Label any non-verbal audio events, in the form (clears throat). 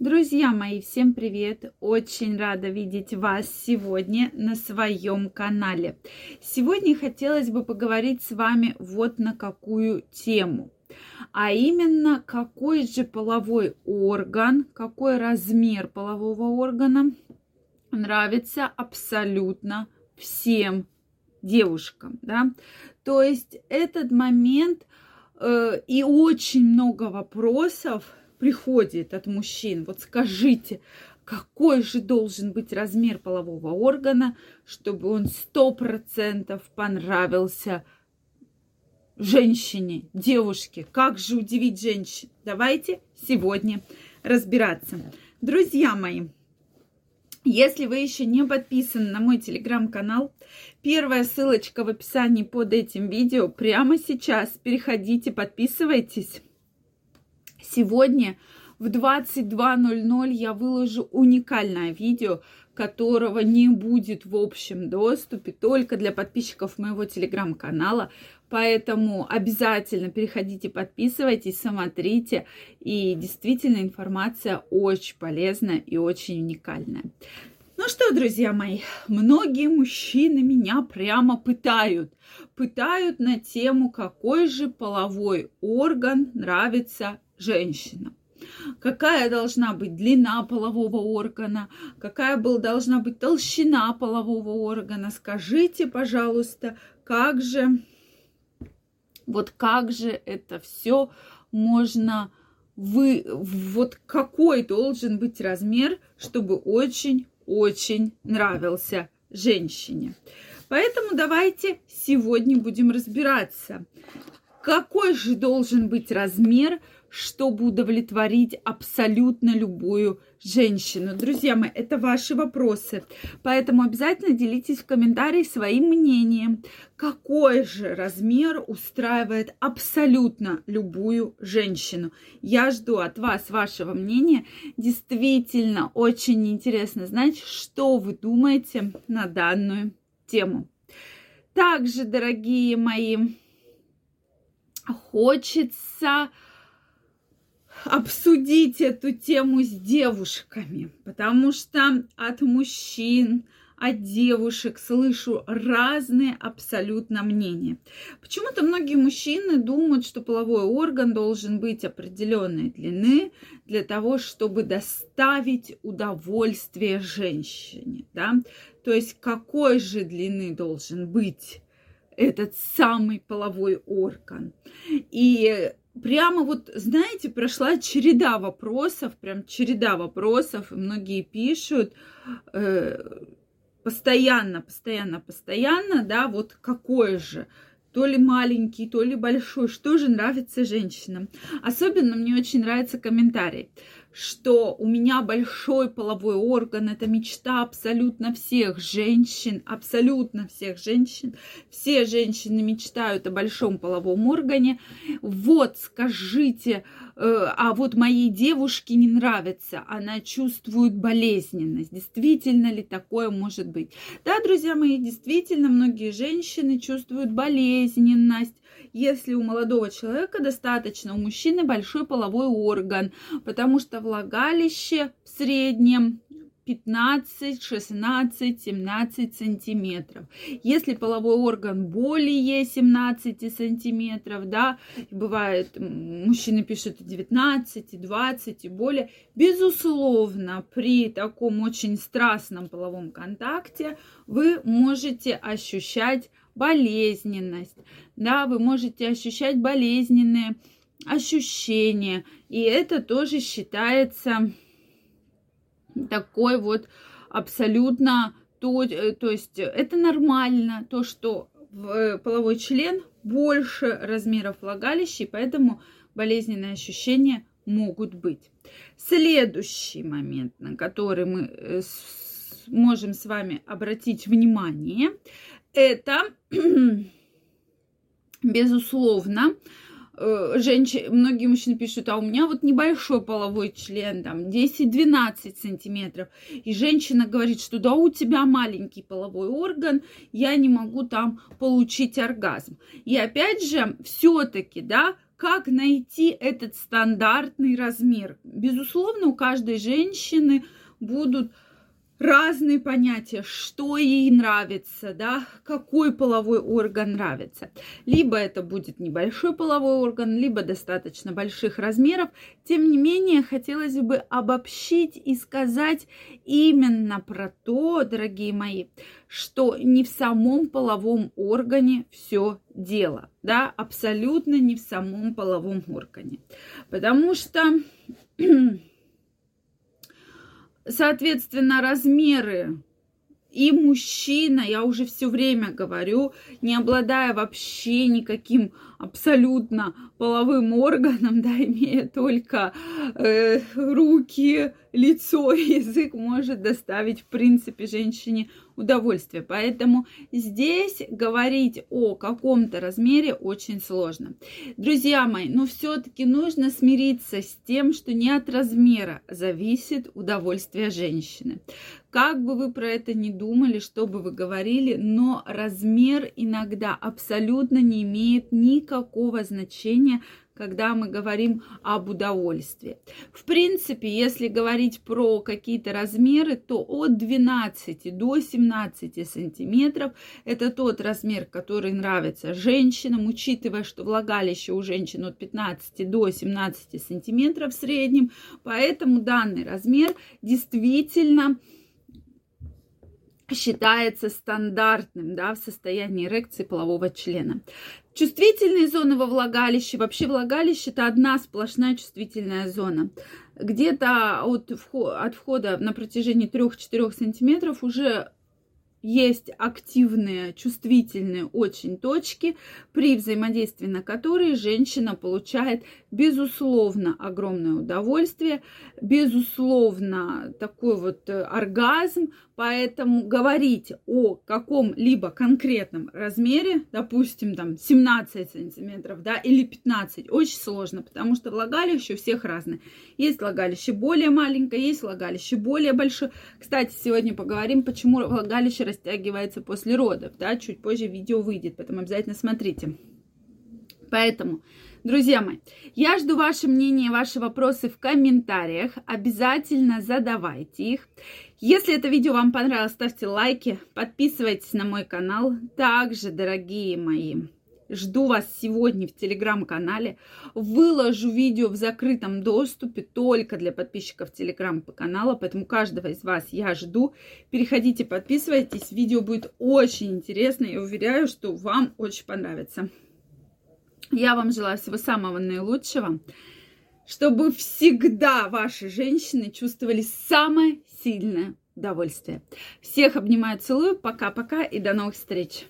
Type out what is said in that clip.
Друзья мои, всем привет! Очень рада видеть вас сегодня на своем канале. Сегодня хотелось бы поговорить с вами вот на какую тему. А именно, какой же половой орган, какой размер полового органа нравится абсолютно всем девушкам, да. То есть этот момент э, и очень много вопросов приходит от мужчин. Вот скажите, какой же должен быть размер полового органа, чтобы он сто процентов понравился женщине, девушке? Как же удивить женщин? Давайте сегодня разбираться. Друзья мои, если вы еще не подписаны на мой телеграм-канал, первая ссылочка в описании под этим видео. Прямо сейчас переходите, подписывайтесь. Сегодня в 22.00 я выложу уникальное видео, которого не будет в общем доступе, только для подписчиков моего телеграм-канала. Поэтому обязательно переходите, подписывайтесь, смотрите. И действительно информация очень полезная и очень уникальная. Ну что, друзья мои, многие мужчины меня прямо пытают. Пытают на тему, какой же половой орган нравится женщинам какая должна быть длина полового органа, какая был, должна быть толщина полового органа. Скажите, пожалуйста, как же вот как же это все можно вы, вот какой должен быть размер, чтобы очень-очень нравился женщине. Поэтому давайте сегодня будем разбираться, какой же должен быть размер, чтобы удовлетворить абсолютно любую женщину. Друзья мои, это ваши вопросы. Поэтому обязательно делитесь в комментарии своим мнением. Какой же размер устраивает абсолютно любую женщину? Я жду от вас вашего мнения. Действительно, очень интересно знать, что вы думаете на данную тему. Также, дорогие мои, хочется обсудить эту тему с девушками, потому что от мужчин, от девушек слышу разные абсолютно мнения. Почему-то многие мужчины думают, что половой орган должен быть определенной длины для того, чтобы доставить удовольствие женщине. Да? То есть какой же длины должен быть этот самый половой орган. И прямо вот, знаете, прошла череда вопросов, прям череда вопросов, многие пишут э, постоянно, постоянно, постоянно, да, вот какой же, то ли маленький, то ли большой, что же нравится женщинам. Особенно мне очень нравится комментарий что у меня большой половой орган, это мечта абсолютно всех женщин, абсолютно всех женщин. Все женщины мечтают о большом половом органе. Вот, скажите, э, а вот моей девушке не нравится, она чувствует болезненность. Действительно ли такое может быть? Да, друзья мои, действительно, многие женщины чувствуют болезненность, если у молодого человека достаточно, у мужчины большой половой орган, потому что влагалище в среднем 15, 16, 17 сантиметров. Если половой орган более 17 сантиметров, да, бывает, мужчины пишут 19, 20 и более, безусловно, при таком очень страстном половом контакте вы можете ощущать болезненность, да, вы можете ощущать болезненные ощущения, и это тоже считается такой вот абсолютно то, э, то есть это нормально, то, что в половой член больше размеров влагалища, и поэтому болезненные ощущения могут быть. Следующий момент, на который мы э, можем с вами обратить внимание, это, (clears throat) безусловно, э, женщины, многие мужчины пишут, а у меня вот небольшой половой член, там 10-12 сантиметров. И женщина говорит, что да, у тебя маленький половой орган, я не могу там получить оргазм. И опять же, все-таки, да, как найти этот стандартный размер. Безусловно, у каждой женщины будут разные понятия, что ей нравится, да, какой половой орган нравится. Либо это будет небольшой половой орган, либо достаточно больших размеров. Тем не менее, хотелось бы обобщить и сказать именно про то, дорогие мои, что не в самом половом органе все дело, да, абсолютно не в самом половом органе. Потому что (clears throat) Соответственно, размеры и мужчина, я уже все время говорю, не обладая вообще никаким абсолютно половым органом, (laughs) да, имея только э, руки, лицо, (laughs) язык, может доставить, в принципе, женщине удовольствие. Поэтому здесь говорить о каком-то размере очень сложно. Друзья мои, но все-таки нужно смириться с тем, что не от размера зависит удовольствие женщины. Как бы вы про это ни думали, что бы вы говорили, но размер иногда абсолютно не имеет никакого значения когда мы говорим об удовольствии. В принципе, если говорить про какие-то размеры, то от 12 до 17 сантиметров это тот размер, который нравится женщинам, учитывая, что влагалище у женщин от 15 до 17 сантиметров в среднем. Поэтому данный размер действительно считается стандартным да, в состоянии эрекции полового члена. Чувствительные зоны во влагалище, вообще влагалище это одна сплошная чувствительная зона. Где-то от, от входа на протяжении 3-4 сантиметров уже есть активные, чувствительные очень точки, при взаимодействии на которые женщина получает, безусловно, огромное удовольствие, безусловно, такой вот э, оргазм, Поэтому говорить о каком-либо конкретном размере, допустим, там 17 сантиметров, да, или 15, очень сложно, потому что влагалище у всех разное. Есть влагалище более маленькое, есть влагалище более большое. Кстати, сегодня поговорим, почему влагалище растягивается после родов, да, чуть позже видео выйдет, поэтому обязательно смотрите. Поэтому Друзья мои, я жду ваше мнение, ваши вопросы в комментариях. Обязательно задавайте их. Если это видео вам понравилось, ставьте лайки, подписывайтесь на мой канал. Также, дорогие мои, жду вас сегодня в телеграм-канале. Выложу видео в закрытом доступе только для подписчиков телеграм-канала, поэтому каждого из вас я жду. Переходите, подписывайтесь, видео будет очень интересно. Я уверяю, что вам очень понравится. Я вам желаю всего самого наилучшего, чтобы всегда ваши женщины чувствовали самое сильное удовольствие. Всех обнимаю, целую. Пока-пока и до новых встреч.